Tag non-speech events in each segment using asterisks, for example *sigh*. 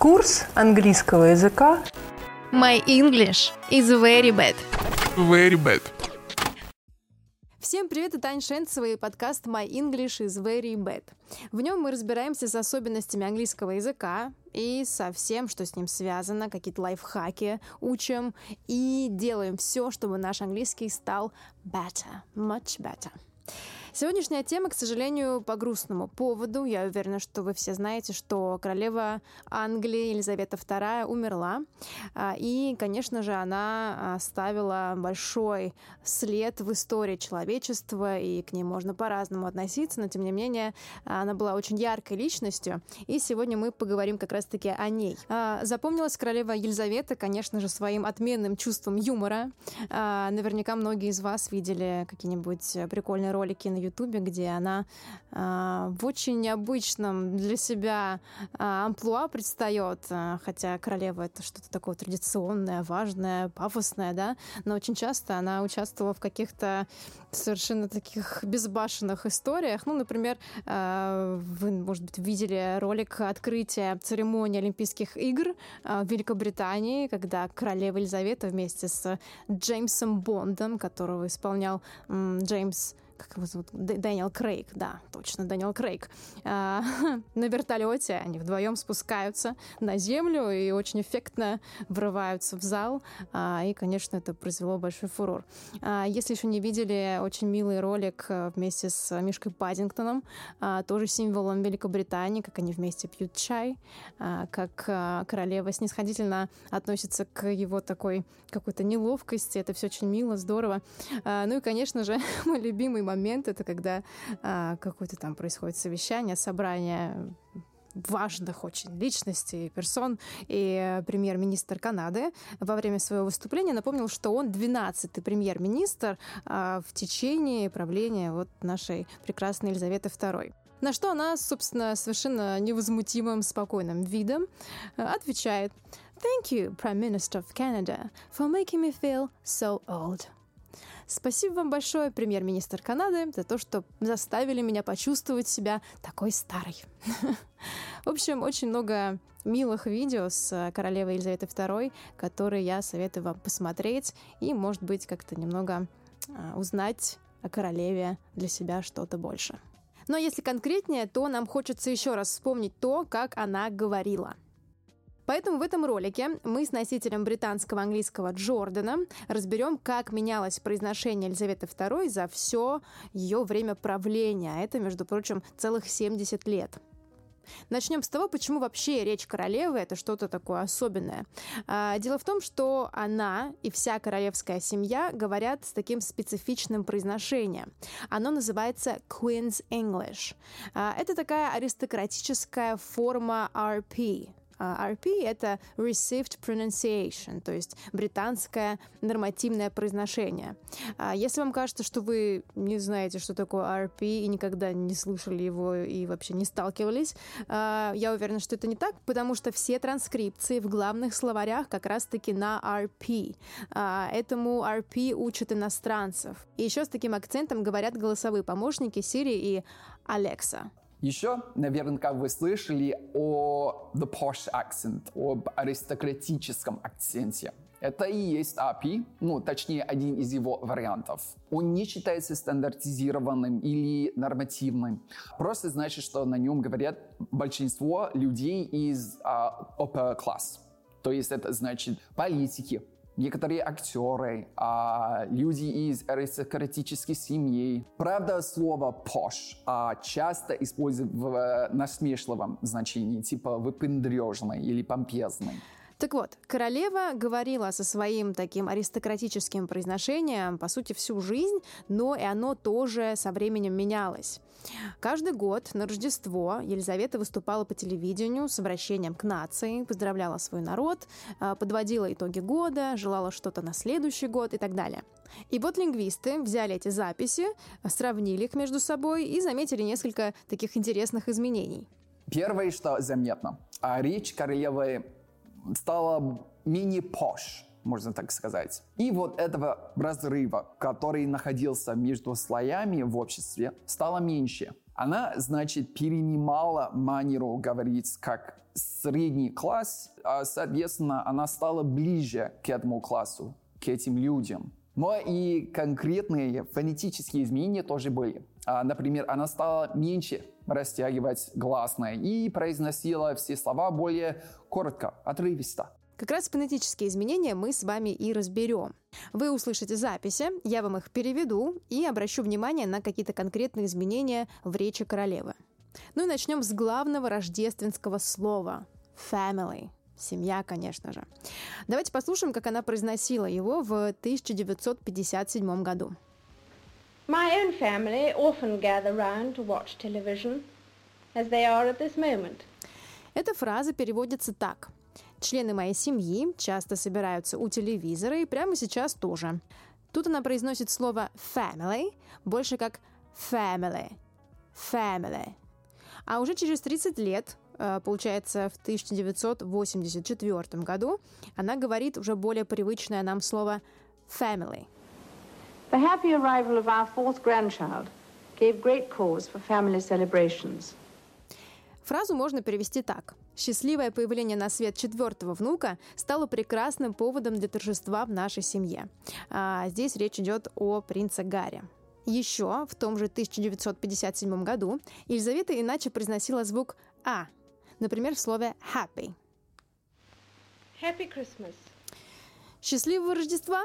Курс английского языка My English is very bad. Very bad. Всем привет, это Аня Шенцева и подкаст My English is very bad. В нем мы разбираемся с особенностями английского языка и со всем, что с ним связано, какие-то лайфхаки учим и делаем все, чтобы наш английский стал better, much better. Сегодняшняя тема, к сожалению, по грустному поводу. Я уверена, что вы все знаете, что королева Англии Елизавета II умерла. А, и, конечно же, она оставила большой след в истории человечества, и к ней можно по-разному относиться, но, тем не менее, она была очень яркой личностью. И сегодня мы поговорим как раз-таки о ней. А, запомнилась королева Елизавета, конечно же, своим отменным чувством юмора. А, наверняка многие из вас видели какие-нибудь прикольные ролики на Ютубе, где она э, в очень необычном для себя э, амплуа предстает, э, хотя королева это что-то такое традиционное, важное, пафосное, да, но очень часто она участвовала в каких-то совершенно таких безбашенных историях. Ну, например, э, вы, может быть, видели ролик открытия церемонии Олимпийских игр э, в Великобритании, когда королева Елизавета вместе с Джеймсом Бондом, которого исполнял Джеймс как его зовут? Дэниел Крейг, да, точно, Дэниел Крейг. А, *laughs* на вертолете они вдвоем спускаются на землю и очень эффектно врываются в зал. А, и, конечно, это произвело большой фурор. А, если еще не видели, очень милый ролик э, вместе с Мишкой Паддингтоном, а, тоже символом Великобритании, как они вместе пьют чай, а, как а, королева снисходительно относится к его такой какой-то неловкости. Это все очень мило, здорово. А, ну и, конечно же, *laughs* мой любимый момент это когда а, какое-то там происходит совещание, собрание важных очень личностей, персон. И премьер-министр Канады во время своего выступления напомнил, что он 12-й премьер-министр а, в течение правления вот нашей прекрасной Елизаветы II. На что она, собственно, совершенно невозмутимым, спокойным видом а, отвечает «Thank you, Prime Minister of Canada, for making me feel so old». Спасибо вам большое, премьер-министр Канады, за то, что заставили меня почувствовать себя такой старой. *laughs* В общем, очень много милых видео с королевой Елизаветой II, которые я советую вам посмотреть и, может быть, как-то немного а, узнать о королеве для себя что-то больше. Но если конкретнее, то нам хочется еще раз вспомнить то, как она говорила – Поэтому в этом ролике мы с носителем британского английского Джордана разберем, как менялось произношение Елизаветы II за все ее время правления. А это, между прочим, целых 70 лет. Начнем с того, почему вообще речь королевы это что-то такое особенное. А, дело в том, что она и вся королевская семья говорят с таким специфичным произношением. Оно называется Queen's English. А, это такая аристократическая форма RP, RP — это Received Pronunciation, то есть британское нормативное произношение. А, если вам кажется, что вы не знаете, что такое RP, и никогда не слышали его и вообще не сталкивались, а, я уверена, что это не так, потому что все транскрипции в главных словарях как раз-таки на RP. Этому RP учат иностранцев. И еще с таким акцентом говорят голосовые помощники Siri и Alexa. Еще, наверняка, вы слышали о the posh accent, об аристократическом акценте. Это и есть API, ну, точнее, один из его вариантов. Он не считается стандартизированным или нормативным. Просто значит, что на нем говорят большинство людей из uh, upper class. То есть это значит политики, некоторые актеры, а, люди из аристократических семей. Правда, слово posh а, часто используют в э, насмешливом значении, типа выпендрежный или помпезный. Так вот, королева говорила со своим таким аристократическим произношением, по сути, всю жизнь, но и оно тоже со временем менялось. Каждый год на Рождество Елизавета выступала по телевидению с обращением к нации, поздравляла свой народ, а, подводила итоги года, желала что-то на следующий год и так далее. И вот лингвисты взяли эти записи, сравнили их между собой и заметили несколько таких интересных изменений. Первое, что заметно, а речь королевы стала мини-пош, можно так сказать. И вот этого разрыва, который находился между слоями в обществе, стало меньше. Она, значит, перенимала манеру говорить как средний класс, а, соответственно, она стала ближе к этому классу, к этим людям. Но и конкретные фонетические изменения тоже были. А, например, она стала меньше растягивать гласные и произносила все слова более коротко, отрывисто. Как раз фонетические изменения мы с вами и разберем. Вы услышите записи, я вам их переведу и обращу внимание на какие-то конкретные изменения в речи королевы. Ну и начнем с главного рождественского слова – family. Семья, конечно же. Давайте послушаем, как она произносила его в 1957 году. My own family often gather round to watch television, as they are at this moment. Эта фраза переводится так – Члены моей семьи часто собираются у телевизора и прямо сейчас тоже. Тут она произносит слово family больше как family. Family. А уже через 30 лет, получается, в 1984 году, она говорит уже более привычное нам слово family. The happy arrival of our fourth grandchild gave great cause for family celebrations. Фразу можно перевести так. Счастливое появление на свет четвертого внука стало прекрасным поводом для торжества в нашей семье. А здесь речь идет о принце Гарри. Еще в том же 1957 году Елизавета иначе произносила звук «а», например, в слове «happy». Happy Christmas. Счастливого Рождества!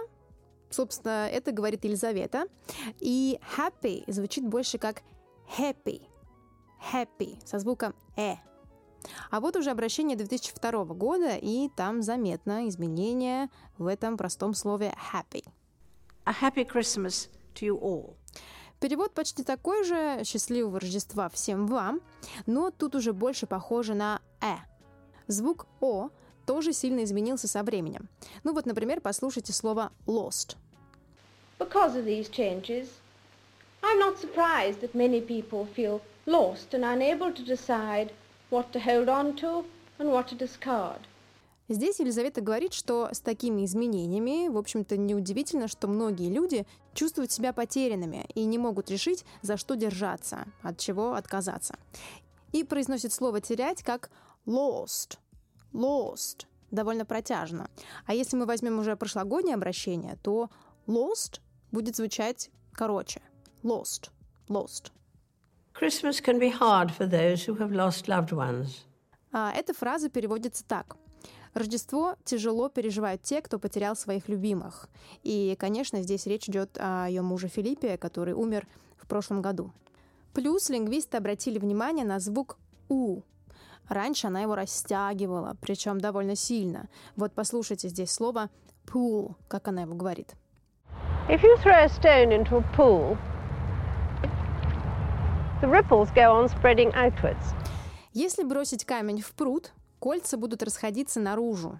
Собственно, это говорит Елизавета. И happy звучит больше как happy. Happy со звуком «э». А вот уже обращение 2002 года, и там заметно изменение в этом простом слове happy. A happy Christmas to you all. Перевод почти такой же «Счастливого Рождества всем вам», но тут уже больше похоже на «э». Звук «о» тоже сильно изменился со временем. Ну вот, например, послушайте слово «lost». Because of these changes, I'm not surprised that many people feel lost and unable to decide what to hold on to and what to discard. Здесь Елизавета говорит, что с такими изменениями, в общем-то, неудивительно, что многие люди чувствуют себя потерянными и не могут решить, за что держаться, от чего отказаться. И произносит слово «терять» как «lost». «Lost» довольно протяжно. А если мы возьмем уже прошлогоднее обращение, то «lost» будет звучать короче. «Lost». «Lost». Christmas can be hard for those who have lost loved ones. А эта фраза переводится так. Рождество тяжело переживают те, кто потерял своих любимых. И, конечно, здесь речь идет о ее муже Филиппе, который умер в прошлом году. Плюс лингвисты обратили внимание на звук «у». Раньше она его растягивала, причем довольно сильно. Вот послушайте здесь слово «pool», как она его говорит. If you throw a stone into a pool, the ripples go on spreading outwards. Если бросить камень в пруд, кольца будут расходиться наружу.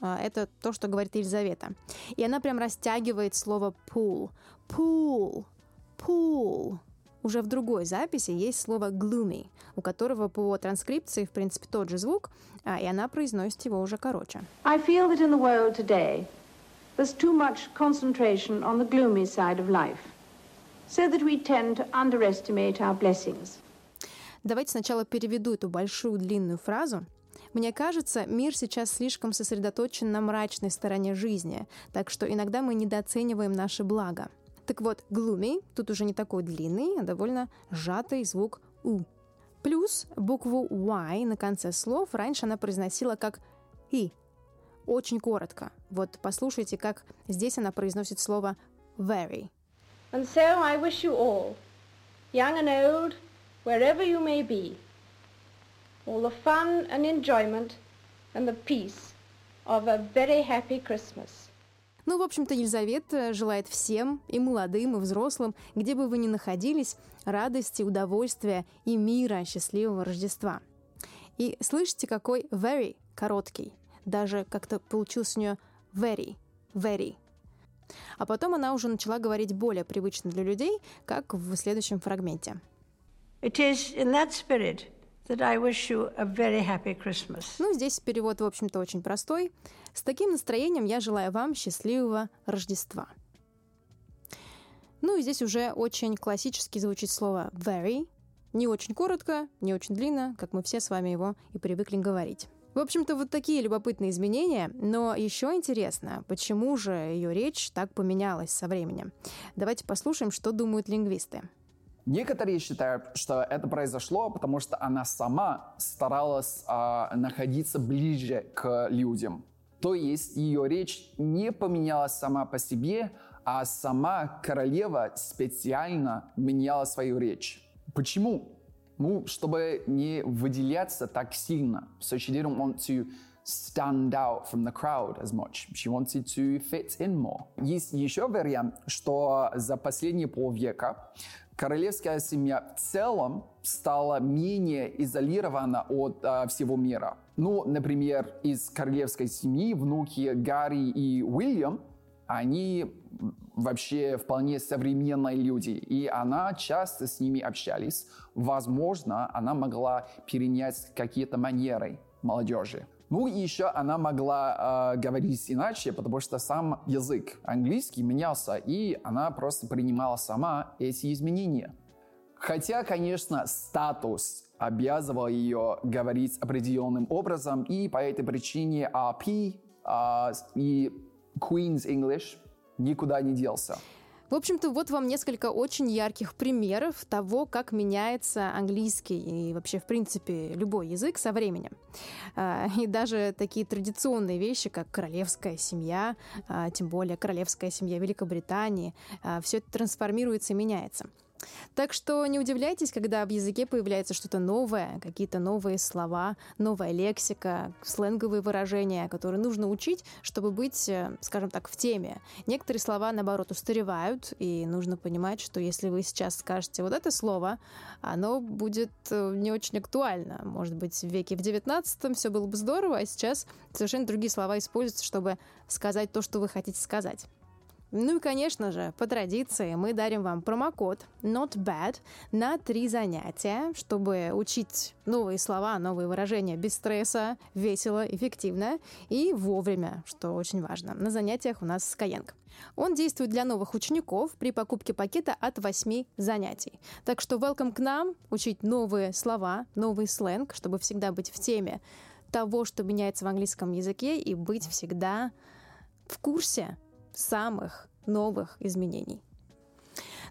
А, Это то, что говорит Елизавета. И она прям растягивает слово pool. Pool. Pool. Уже в другой записи есть слово gloomy, у которого по транскрипции, в принципе, тот же звук, а, и она произносит его уже короче. I feel that in the world today, there's too much concentration on the gloomy side of life, so that we tend to underestimate our blessings. Давайте сначала переведу эту большую длинную фразу. Мне кажется, мир сейчас слишком сосредоточен на мрачной стороне жизни, так что иногда мы недооцениваем наше благо. Так вот, gloomy тут уже не такой длинный, а довольно сжатый звук «у». Плюс букву Y на конце слов раньше она произносила как «и». Очень коротко. Вот послушайте, как здесь она произносит слово «very». And so I wish you all, young and old, wherever you may be, all the fun and enjoyment and the peace of a very happy Christmas. Ну, в общем-то, Елизавета желает всем, и молодым, и взрослым, где бы вы ни находились, радости, удовольствия и мира счастливого Рождества. И слышите, какой very короткий. Даже как-то получился у нее very, very. А потом она уже начала говорить более привычно для людей, как в следующем фрагменте. It is in that spirit Ну, здесь перевод, в общем-то, очень простой. С таким настроением я желаю вам счастливого Рождества. Ну и здесь уже очень классически звучит слово very, Не очень коротко, не очень длинно, как мы все с вами его и привыкли говорить. В общем-то, вот такие любопытные изменения, но еще интересно, почему же ее речь так поменялась со временем. Давайте послушаем, что думают лингвисты. Некоторые считают, что это произошло, потому что она сама старалась а, находиться ближе к людям. То есть ее речь не поменялась сама по себе, а сама королева специально меняла свою речь. Почему? Ну, чтобы не выделяться так сильно. So she didn't want to stand out from the crowd as much. She wanted to fit in more. Есть еще вариант, что за последние полвека королевская семья в целом стала менее изолирована от э, всего мира. Ну, например, из королевской семьи внуки Гарри и Уильям они вообще вполне современные люди, и она часто с ними общались. Возможно, она могла перенять какие-то манеры молодежи. Ну и еще она могла э, говорить иначе, потому что сам язык английский менялся, и она просто принимала сама эти изменения. Хотя, конечно, статус обязывал ее говорить определенным образом, и по этой причине RP э, и Queen's English никуда не делся. В общем-то, вот вам несколько очень ярких примеров того, как меняется английский и вообще, в принципе, любой язык со временем. А, и даже такие традиционные вещи, как королевская семья, а, тем более королевская семья Великобритании, а, все это трансформируется и меняется. Так что не удивляйтесь, когда в языке появляется что-то новое, какие-то новые слова, новая лексика, сленговые выражения, которые нужно учить, чтобы быть, э, скажем так, в теме. Некоторые слова, наоборот, устаревают, и нужно понимать, что если вы сейчас скажете вот это слово, оно будет э, не очень актуально. Может быть, в веке в 19 все было бы здорово, а сейчас совершенно другие слова используются, чтобы сказать то, что вы хотите сказать. Ну и, конечно же, по традиции мы дарим вам промокод Not Bad на три занятия, чтобы учить новые слова, новые выражения без стресса, весело, эффективно и вовремя, что очень важно. На занятиях у нас Skyeng. Он действует для новых учеников при покупке пакета от 8 занятий. Так что welcome к нам, учить новые слова, новый сленг, чтобы всегда быть в теме того, что меняется в английском языке и быть всегда в курсе самых новых изменений.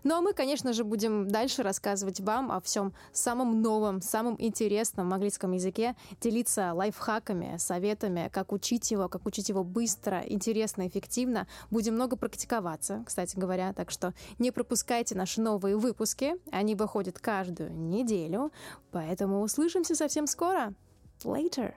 Ну а мы, конечно же, будем дальше рассказывать вам о всем самом новом, самом интересном в английском языке, делиться лайфхаками, советами, как учить его, как учить его быстро, интересно, эффективно. Будем много практиковаться, кстати говоря, так что не пропускайте наши новые выпуски. Они выходят каждую неделю, поэтому услышимся совсем скоро. Later!